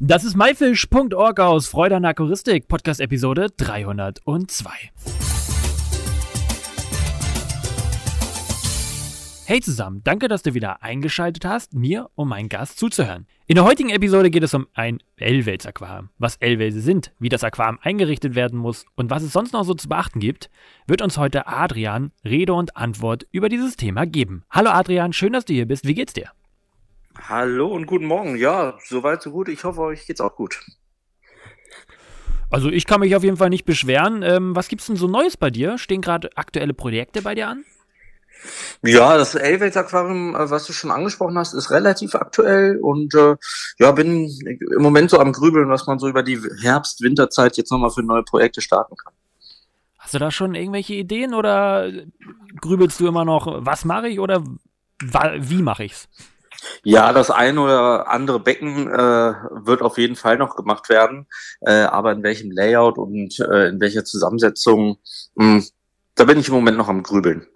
Das ist myfish.org aus Freude an Aquaristik, Podcast-Episode 302. Hey zusammen, danke, dass du wieder eingeschaltet hast, mir und meinen Gast zuzuhören. In der heutigen Episode geht es um ein L-Wels-Aquarium. Was L-Welse sind, wie das Aquarium eingerichtet werden muss und was es sonst noch so zu beachten gibt, wird uns heute Adrian Rede und Antwort über dieses Thema geben. Hallo Adrian, schön, dass du hier bist. Wie geht's dir? Hallo und guten Morgen. Ja, soweit so gut. Ich hoffe, euch geht's auch gut. Also ich kann mich auf jeden Fall nicht beschweren. Ähm, was gibt's denn so Neues bei dir? Stehen gerade aktuelle Projekte bei dir an? Ja, das Elwelt-Aquarium, äh, was du schon angesprochen hast, ist relativ aktuell und äh, ja, bin im Moment so am Grübeln, was man so über die Herbst-Winterzeit jetzt nochmal für neue Projekte starten kann. Hast du da schon irgendwelche Ideen oder grübelst du immer noch, was mache ich oder wie mache ich's? Ja, das ein oder andere Becken äh, wird auf jeden Fall noch gemacht werden, äh, aber in welchem Layout und äh, in welcher Zusammensetzung, mh, hm, da bin ich im Moment noch am Grübeln.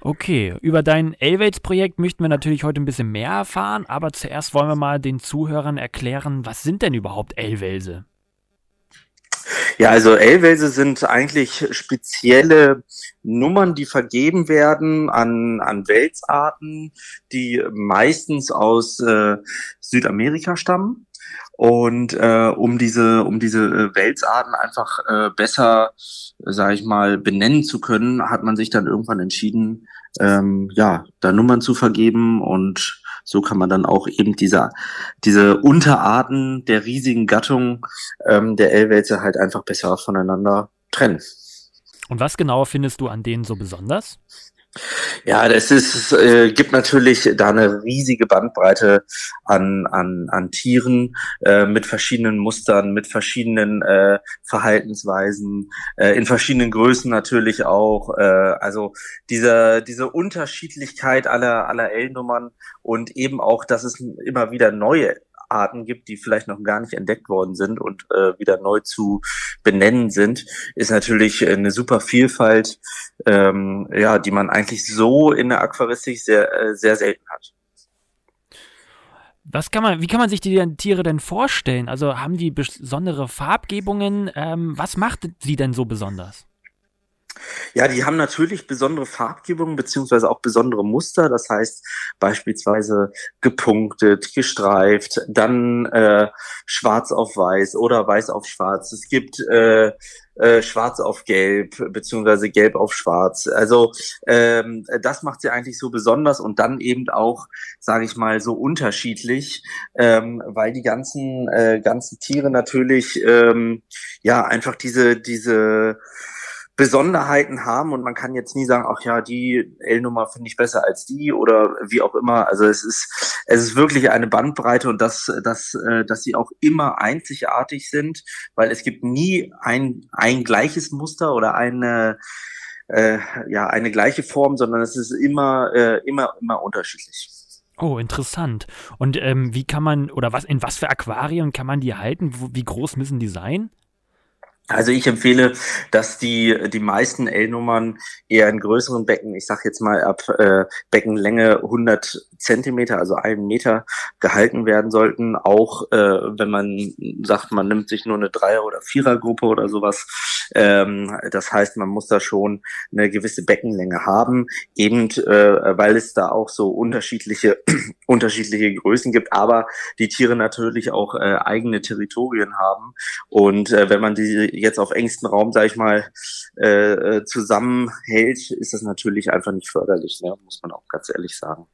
Okay, über dein Elwates-Projekt möchten wir natürlich heute ein bisschen mehr erfahren, aber zuerst wollen wir mal den Zuhörern erklären, was sind denn überhaupt Elwelse? Ja, also L-Welse sind eigentlich spezielle Nummern, die vergeben werden an, an Welsarten, die meistens aus äh, Südamerika stammen. Und äh, um diese um diese äh, Welsarten einfach äh, besser, sage ich mal, benennen zu können, hat man sich dann irgendwann entschieden, ähm, ja, da Nummern zu vergeben und so kann man dann auch eben diese, diese Unterarten der riesigen Gattung ähm, der L-Wälze halt einfach besser voneinander trennen. Und was genau findest du an denen so besonders? Ja, das ist, äh, gibt natürlich da eine riesige Bandbreite an, an, an Tieren äh, mit verschiedenen Mustern, mit verschiedenen äh, Verhaltensweisen, äh, in verschiedenen Größen natürlich auch. Äh, also diese, diese Unterschiedlichkeit aller, aller L-Nummern und eben auch, dass es immer wieder neue Arten gibt, die vielleicht noch gar nicht entdeckt worden sind und äh, wieder neu zu benennen sind, ist natürlich eine super Vielfalt, ähm, ja, die man eigentlich so in der Aquaristik sehr, äh, sehr selten hat. Was kann man, wie kann man sich die Tiere denn vorstellen? Also haben die besondere Farbgebungen? Ähm, was macht sie denn so besonders? Ja, die haben natürlich besondere Farbgebungen beziehungsweise auch besondere Muster. Das heißt beispielsweise gepunktet, gestreift, dann äh, schwarz auf weiß oder weiß auf schwarz. Es gibt äh, äh, schwarz auf gelb beziehungsweise gelb auf schwarz. Also ähm, das macht sie eigentlich so besonders und dann eben auch, sage ich mal, so unterschiedlich, ähm, weil die ganzen äh, ganzen Tiere natürlich ähm, ja einfach diese diese Besonderheiten haben und man kann jetzt nie sagen, ach ja, die L-Nummer finde ich besser als die oder wie auch immer. Also es ist es ist wirklich eine Bandbreite und dass dass äh, dass sie auch immer einzigartig sind, weil es gibt nie ein ein gleiches Muster oder eine äh, ja eine gleiche Form, sondern es ist immer äh, immer immer unterschiedlich. Oh, interessant. Und ähm, wie kann man oder was in was für Aquarien kann man die halten? Wie groß müssen die sein? Also ich empfehle, dass die die meisten L-Nummern eher in größeren Becken, ich sage jetzt mal ab äh, Beckenlänge 100 Zentimeter, also einen Meter, gehalten werden sollten. Auch äh, wenn man sagt, man nimmt sich nur eine Dreier- oder Vierergruppe oder sowas. Ähm, das heißt, man muss da schon eine gewisse Beckenlänge haben, eben äh, weil es da auch so unterschiedliche unterschiedliche Größen gibt, aber die Tiere natürlich auch äh, eigene Territorien haben und äh, wenn man die jetzt auf engstem Raum, sage ich mal, äh, äh, zusammenhält, ist das natürlich einfach nicht förderlich, ne? muss man auch ganz ehrlich sagen.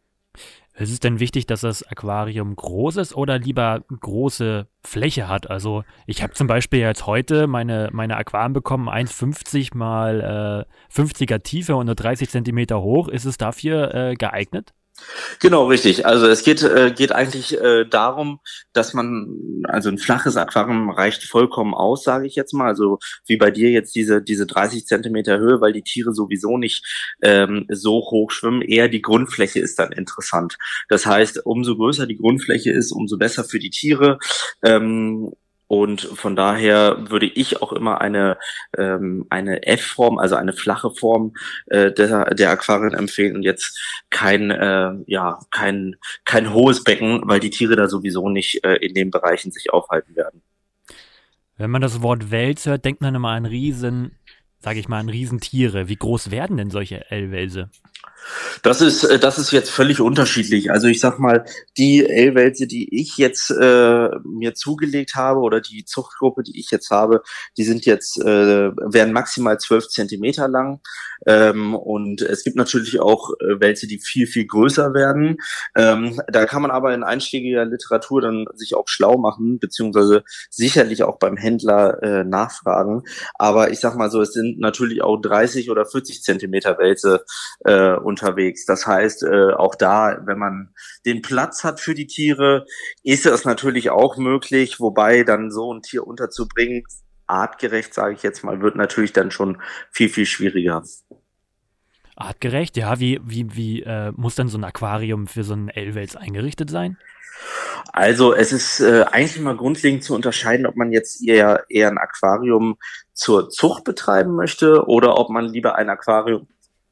Ist es denn wichtig, dass das Aquarium groß ist oder lieber große Fläche hat? Also ich habe zum Beispiel jetzt heute meine, meine Aquarien bekommen, 1,50 mal äh, 50er Tiefe und nur 30 Zentimeter hoch. Ist es dafür äh, geeignet? Genau, richtig. Also es geht, äh, geht eigentlich äh, darum, dass man, also ein flaches Aquarium reicht vollkommen aus, sage ich jetzt mal. Also wie bei dir jetzt diese, diese 30 Zentimeter Höhe, weil die Tiere sowieso nicht ähm, so hoch schwimmen. Eher die Grundfläche ist dann interessant. Das heißt, umso größer die Grundfläche ist, umso besser für die Tiere. Ähm, Und von daher würde ich auch immer eine, ähm, eine F-Form, also eine flache Form äh, der, der Aquarien empfehlen und jetzt kein, äh, ja, kein, kein hohes Becken, weil die Tiere da sowieso nicht äh, in den Bereichen sich aufhalten werden. Wenn man das Wort Wels hört, denkt man immer an Riesen, sage ich mal, an Riesentiere. Wie groß werden denn solche L-Welse? Das ist, äh, das ist jetzt völlig unterschiedlich. Also ich sag mal, die L-Wälse, die ich jetzt äh, mir zugelegt habe oder die Zuchtgruppe, die ich jetzt habe, die sind jetzt, äh, werden maximal zwölf Zentimeter lang. Ähm, und es gibt natürlich auch äh, Wälze, die viel, viel größer werden. Ähm, da kann man aber in einschlägiger Literatur dann sich auch schlau machen, beziehungsweise sicherlich auch beim Händler äh, nachfragen. Aber ich sag mal so, es sind natürlich auch 30 oder 40 Zentimeter Wälze äh, unterwegs. Das heißt, äh, auch da, wenn man den Platz hat für die Tiere, ist es natürlich auch möglich, wobei dann so ein Tier unterzubringen, artgerecht, sage ich jetzt mal, wird natürlich dann schon viel, viel schwieriger. Artgerecht, ja, wie, wie, wie äh, muss dann so ein Aquarium für so einen Elwels eingerichtet sein? Also es ist äh, eigentlich mal grundlegend zu unterscheiden, ob man jetzt eher, eher ein Aquarium zur Zucht betreiben möchte oder ob man lieber ein Aquarium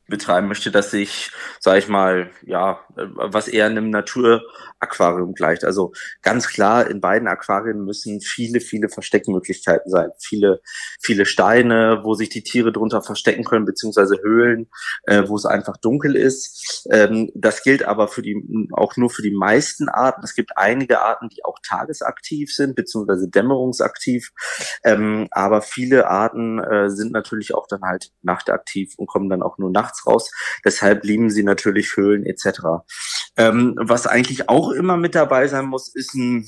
betreiben möchte, dass sich, sage ich mal, ja, was eher einem Naturaquarium gleicht. Also ganz klar, in beiden Aquarien müssen viele, viele Versteckmöglichkeiten sein. Viele, viele Steine, wo sich die Tiere drunter verstecken können, beziehungsweise Höhlen, äh, wo es einfach dunkel ist. Ähm, das gilt aber für die, auch nur für die meisten Arten. Es gibt einige Arten, die auch tagesaktiv sind, beziehungsweise dämmerungsaktiv. Ähm, aber viele Arten äh, sind natürlich auch dann halt nachtaktiv und kommen dann auch nur nachts raus. Deshalb lieben sie natürlich Höhlen etc. Ähm, was eigentlich auch immer mit dabei sein muss, ist ein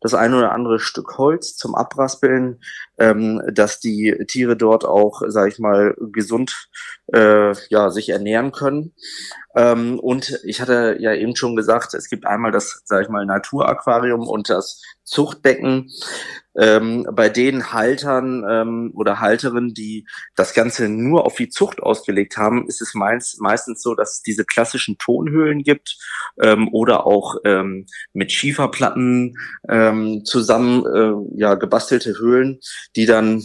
das eine oder andere Stück Holz zum Abraspeln, ähm, dass die Tiere dort auch, sage ich mal, gesund äh, ja, sich ernähren können. Ähm, und ich hatte ja eben schon gesagt, es gibt einmal das, sage ich mal, Naturaquarium und das Zuchtbecken. Ähm, bei den Haltern ähm, oder Halterinnen, die das Ganze nur auf die Zucht ausgelegt haben, ist es meist, meistens so, dass es diese klassischen Tonhöhlen gibt ähm, oder auch ähm, mit Schieferplatten ähm, zusammen äh, ja, gebastelte Höhlen, die dann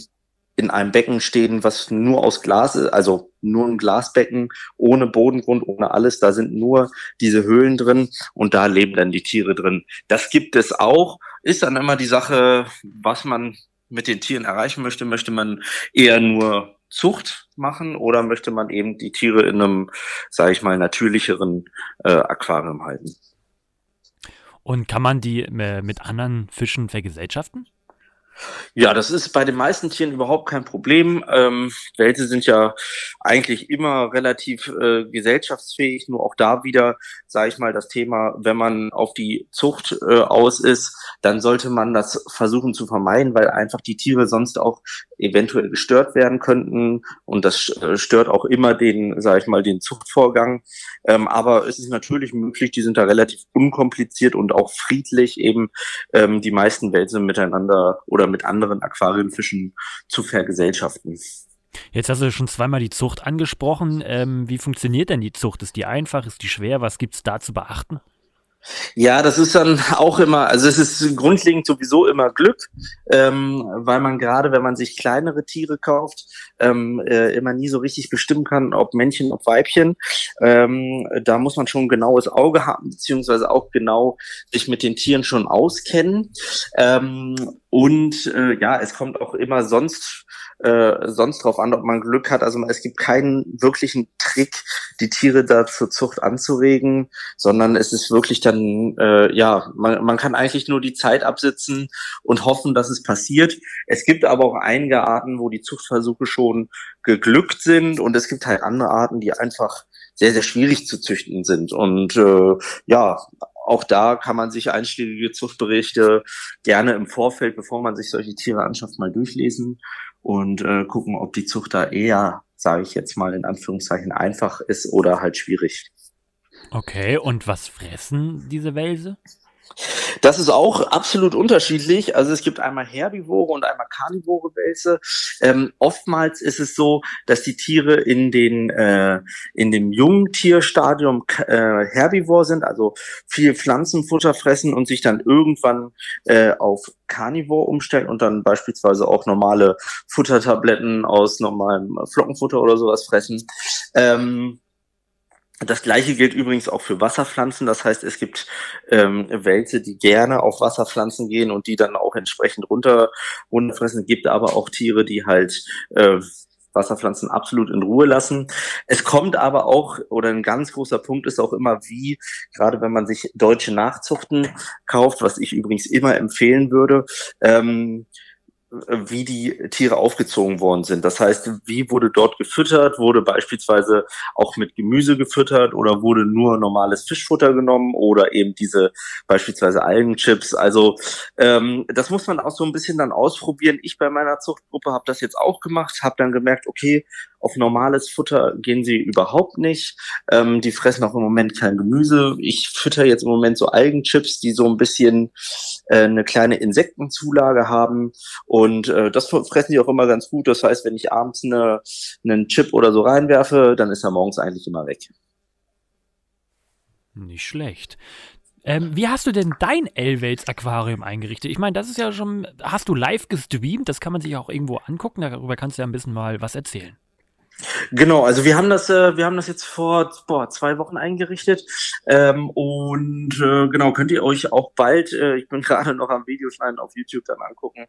in einem Becken stehen, was nur aus Glas ist, also nur ein Glasbecken, ohne Bodengrund, ohne alles. Da sind nur diese Höhlen drin und da leben dann die Tiere drin. Das gibt es auch. Ist dann immer die Sache, was man mit den Tieren erreichen möchte. Möchte man eher nur Zucht machen oder möchte man eben die Tiere in einem, sage ich mal, natürlicheren äh, Aquarium halten? Und kann man die äh, mit anderen Fischen vergesellschaften? Ja, das ist bei den meisten Tieren überhaupt kein Problem. Ähm, Wälse sind ja eigentlich immer relativ äh, gesellschaftsfähig, nur auch da wieder, sage ich mal, das Thema, wenn man auf die Zucht äh, aus ist, dann sollte man das versuchen zu vermeiden, weil einfach die Tiere sonst auch eventuell gestört werden könnten und das äh, stört auch immer den, sage ich mal, den Zuchtvorgang. Ähm, aber es ist natürlich möglich, die sind da relativ unkompliziert und auch friedlich eben ähm, die meisten Wälse miteinander oder oder mit anderen Aquarienfischen zu vergesellschaften. Jetzt hast du schon zweimal die Zucht angesprochen. Ähm, wie funktioniert denn die Zucht? Ist die einfach? Ist die schwer? Was gibt es da zu beachten? Ja, das ist dann auch immer, also es ist grundlegend sowieso immer Glück, ähm, weil man gerade, wenn man sich kleinere Tiere kauft, ähm, äh, immer nie so richtig bestimmen kann, ob Männchen, ob Weibchen. Ähm, da muss man schon ein genaues Auge haben, beziehungsweise auch genau sich mit den Tieren schon auskennen. Ähm, und äh, ja, es kommt auch immer sonst äh, sonst drauf an, ob man Glück hat. Also es gibt keinen wirklichen Trick, die Tiere da zur Zucht anzuregen, sondern es ist wirklich dann, äh, ja, man, man kann eigentlich nur die Zeit absitzen und hoffen, dass es passiert. Es gibt aber auch einige Arten, wo die Zuchtversuche schon geglückt sind und es gibt halt andere Arten, die einfach sehr, sehr schwierig zu züchten sind. Und äh, ja, auch da kann man sich einschlägige Zuchtberichte gerne im Vorfeld, bevor man sich solche Tiere anschafft, mal durchlesen und äh, gucken, ob die Zucht da eher, sage ich jetzt mal in Anführungszeichen, einfach ist oder halt schwierig. Okay, und was fressen diese Wälse? Das ist auch absolut unterschiedlich. Also es gibt einmal herbivore und einmal karnivore Wälse. Ähm, oftmals ist es so, dass die Tiere in den äh, in dem Jungtierstadium äh, herbivor sind, also viel Pflanzenfutter fressen und sich dann irgendwann äh, auf Carnivore umstellen und dann beispielsweise auch normale Futtertabletten aus normalem Flockenfutter oder sowas fressen. Ähm, das gleiche gilt übrigens auch für Wasserpflanzen. Das heißt, es gibt ähm, Wälze, die gerne auf Wasserpflanzen gehen und die dann auch entsprechend runter runterfressen. Es gibt aber auch Tiere, die halt äh, Wasserpflanzen absolut in Ruhe lassen. Es kommt aber auch, oder ein ganz großer Punkt ist auch immer, wie, gerade wenn man sich deutsche Nachzuchten kauft, was ich übrigens immer empfehlen würde, ähm, wie die Tiere aufgezogen worden sind. Das heißt, wie wurde dort gefüttert? Wurde beispielsweise auch mit Gemüse gefüttert oder wurde nur normales Fischfutter genommen oder eben diese beispielsweise Algenchips? Also ähm, das muss man auch so ein bisschen dann ausprobieren. Ich bei meiner Zuchtgruppe habe das jetzt auch gemacht, habe dann gemerkt, okay, auf normales Futter gehen sie überhaupt nicht. Ähm, die fressen auch im Moment kein Gemüse. Ich fütter jetzt im Moment so Algenchips, die so ein bisschen äh, eine kleine Insektenzulage haben. Und äh, das fressen die auch immer ganz gut. Das heißt, wenn ich abends eine, einen Chip oder so reinwerfe, dann ist er morgens eigentlich immer weg. Nicht schlecht. Ähm, wie hast du denn dein Elwels Aquarium eingerichtet? Ich meine, das ist ja schon, hast du live gestreamt? Das kann man sich auch irgendwo angucken. Darüber kannst du ja ein bisschen mal was erzählen. Genau, also wir haben das, äh, wir haben das jetzt vor boah, zwei Wochen eingerichtet ähm, und äh, genau könnt ihr euch auch bald, äh, ich bin gerade noch am Videoschneiden auf YouTube dann angucken,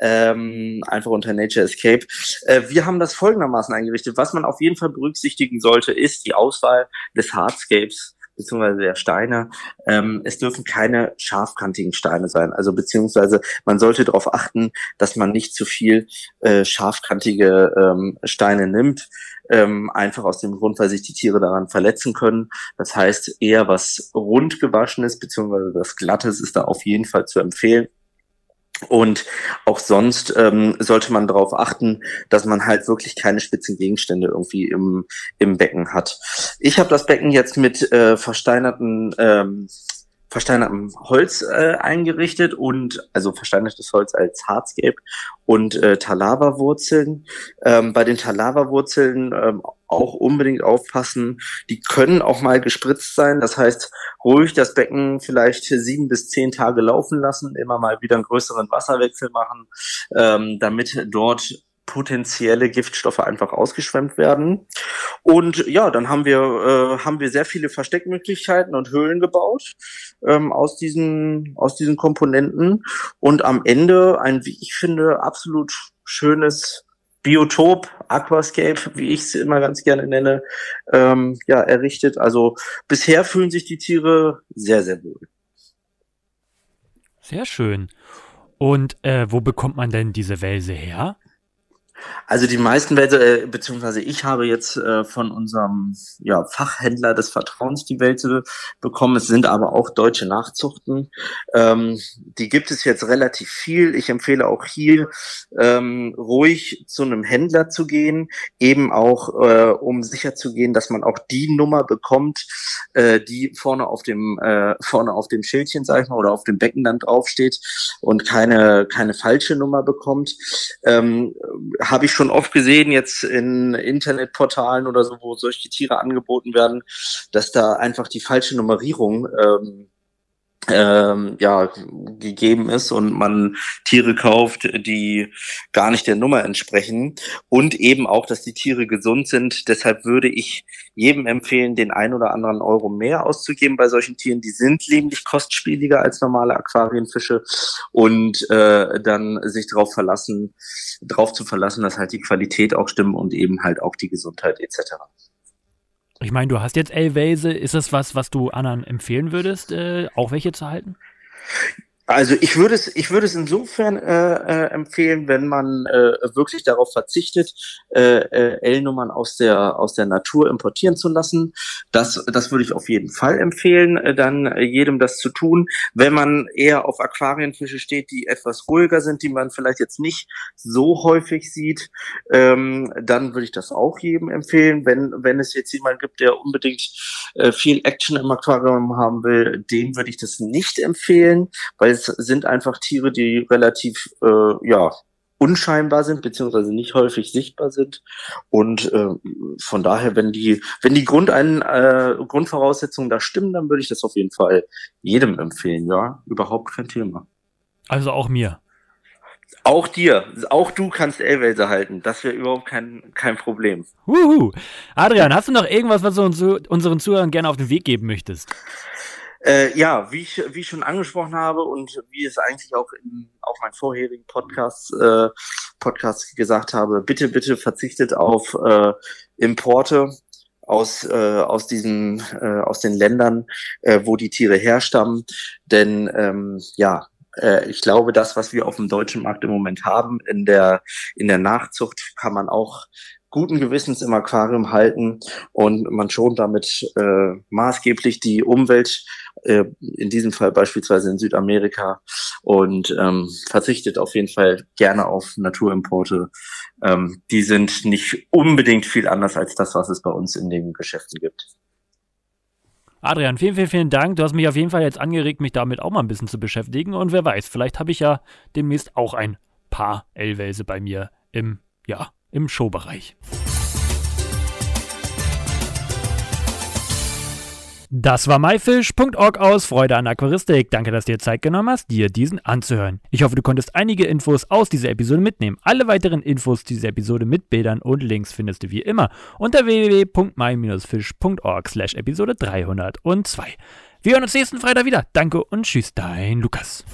ähm, einfach unter Nature Escape. Äh, wir haben das folgendermaßen eingerichtet. Was man auf jeden Fall berücksichtigen sollte, ist die Auswahl des Hardscapes beziehungsweise der Steine. Ähm, es dürfen keine scharfkantigen Steine sein. Also beziehungsweise man sollte darauf achten, dass man nicht zu viel äh, scharfkantige ähm, Steine nimmt. Ähm, einfach aus dem Grund, weil sich die Tiere daran verletzen können. Das heißt, eher was rund gewaschenes beziehungsweise das Glattes ist da auf jeden Fall zu empfehlen. Und auch sonst ähm, sollte man darauf achten, dass man halt wirklich keine spitzen Gegenstände irgendwie im, im Becken hat. Ich habe das Becken jetzt mit äh, versteinerten ähm, versteinertem Holz äh, eingerichtet und also versteinertes Holz als Hardscape und äh, Talava-Wurzeln. Ähm, bei den Talava-Wurzeln ähm, auch unbedingt aufpassen. Die können auch mal gespritzt sein. Das heißt, ruhig das Becken vielleicht sieben bis zehn Tage laufen lassen, immer mal wieder einen größeren Wasserwechsel machen, ähm, damit dort potenzielle Giftstoffe einfach ausgeschwemmt werden. Und ja, dann haben wir, äh, haben wir sehr viele Versteckmöglichkeiten und Höhlen gebaut ähm, aus, diesen, aus diesen Komponenten. Und am Ende ein, wie ich finde, absolut schönes Biotop, Aquascape, wie ich es immer ganz gerne nenne, ähm, ja, errichtet. Also bisher fühlen sich die Tiere sehr, sehr wohl. Sehr schön. Und äh, wo bekommt man denn diese Wälse her? Also die meisten Wälse, äh, beziehungsweise ich habe jetzt äh, von unserem ja, Fachhändler des Vertrauens die Wälse bekommen. Es sind aber auch deutsche Nachzuchten. Ähm, die gibt es jetzt relativ viel. Ich empfehle auch hier ähm, ruhig zu einem Händler zu gehen, eben auch äh, um sicher zu gehen, dass man auch die Nummer bekommt, äh, die vorne auf dem äh, vorne auf dem Schildchen, sag ich mal, oder auf dem Becken dann draufsteht und keine keine falsche Nummer bekommt. Ähm, habe ich schon oft gesehen, jetzt in Internetportalen oder so, wo solche Tiere angeboten werden, dass da einfach die falsche Nummerierung ähm, ähm, ja, gegeben ist und man Tiere kauft, die gar nicht der Nummer entsprechen und eben auch, dass die Tiere gesund sind. Deshalb würde ich jedem empfehlen, den ein oder anderen Euro mehr auszugeben bei solchen Tieren. Die sind nämlich kostspieliger als normale Aquarienfische und äh, dann sich darauf verlassen, darauf zu verlassen, dass halt die Qualität auch stimmt und eben halt auch die Gesundheit etc. Ich meine, du hast jetzt L-Welse. Ist das was, was du anderen empfehlen würdest, äh, auch welche zu halten? Also ich würde es, ich würde es insofern äh, äh, empfehlen, wenn man äh, wirklich darauf verzichtet, äh, äh, L-Nummern aus der aus der Natur importieren zu lassen. Das, das würde ich auf jeden Fall empfehlen, äh, dann äh, jedem das zu tun. Wenn man eher auf Aquarienfische steht, die etwas ruhiger sind, die man vielleicht jetzt nicht so häufig sieht, ähm, dann würde ich das auch jedem empfehlen. Wenn wenn es jetzt jemand gibt, der unbedingt äh, viel Action im Aquarium haben will, dem würde ich das nicht empfehlen, weil es sind einfach Tiere, die relativ, äh, ja, unscheinbar sind, beziehungsweise nicht häufig sichtbar sind. Und äh, von daher, wenn die, wenn die Grundein, äh, Grundvoraussetzungen da stimmen, dann würde ich das auf jeden Fall jedem empfehlen, ja. Überhaupt kein Thema. Also auch mir. Auch dir, auch du kannst L-Wälse halten. Das wäre überhaupt kein, kein Problem. Uhu. Adrian, hast du noch irgendwas, was du uns, unseren Zuhörern gerne auf den Weg geben möchtest? Äh, ja, wie ich, wie ich schon angesprochen habe und wie es eigentlich auch in, auf meinen vorherigen Podcast, äh, Podcast gesagt habe, bitte, bitte verzichtet auf äh, Importe aus, äh, aus diesen, äh, aus den Ländern, äh, wo die Tiere herstammen. Denn ähm, ja, äh, ich glaube, das, was wir auf dem deutschen Markt im Moment haben, in der, in der Nachzucht kann man auch guten Gewissens im Aquarium halten und man schont damit äh, maßgeblich die Umwelt, äh, in diesem Fall beispielsweise in Südamerika und ähm, verzichtet auf jeden Fall gerne auf Naturimporte. Ähm, die sind nicht unbedingt viel anders als das, was es bei uns in den Geschäften gibt. Adrian, vielen, vielen, vielen Dank. Du hast mich auf jeden Fall jetzt angeregt, mich damit auch mal ein bisschen zu beschäftigen. Und wer weiß, vielleicht habe ich ja demnächst auch ein paar L-Wälse bei mir im, ja, im Showbereich. Das war myfish.org aus Freude an Aquaristik. Danke, dass du dir Zeit genommen hast, dir diesen anzuhören. Ich hoffe, du konntest einige Infos aus dieser Episode mitnehmen. Alle weiteren Infos zu dieser Episode mit Bildern und Links findest du wie immer unter www.my-fish.org slash Episode 302. Wir hören uns nächsten Freitag wieder. Danke und tschüss, dein Lukas.